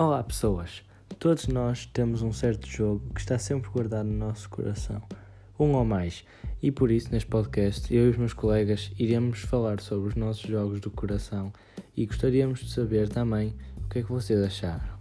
Olá, pessoas! Todos nós temos um certo jogo que está sempre guardado no nosso coração, um ou mais, e por isso, neste podcast, eu e os meus colegas iremos falar sobre os nossos jogos do coração e gostaríamos de saber também o que é que vocês acharam.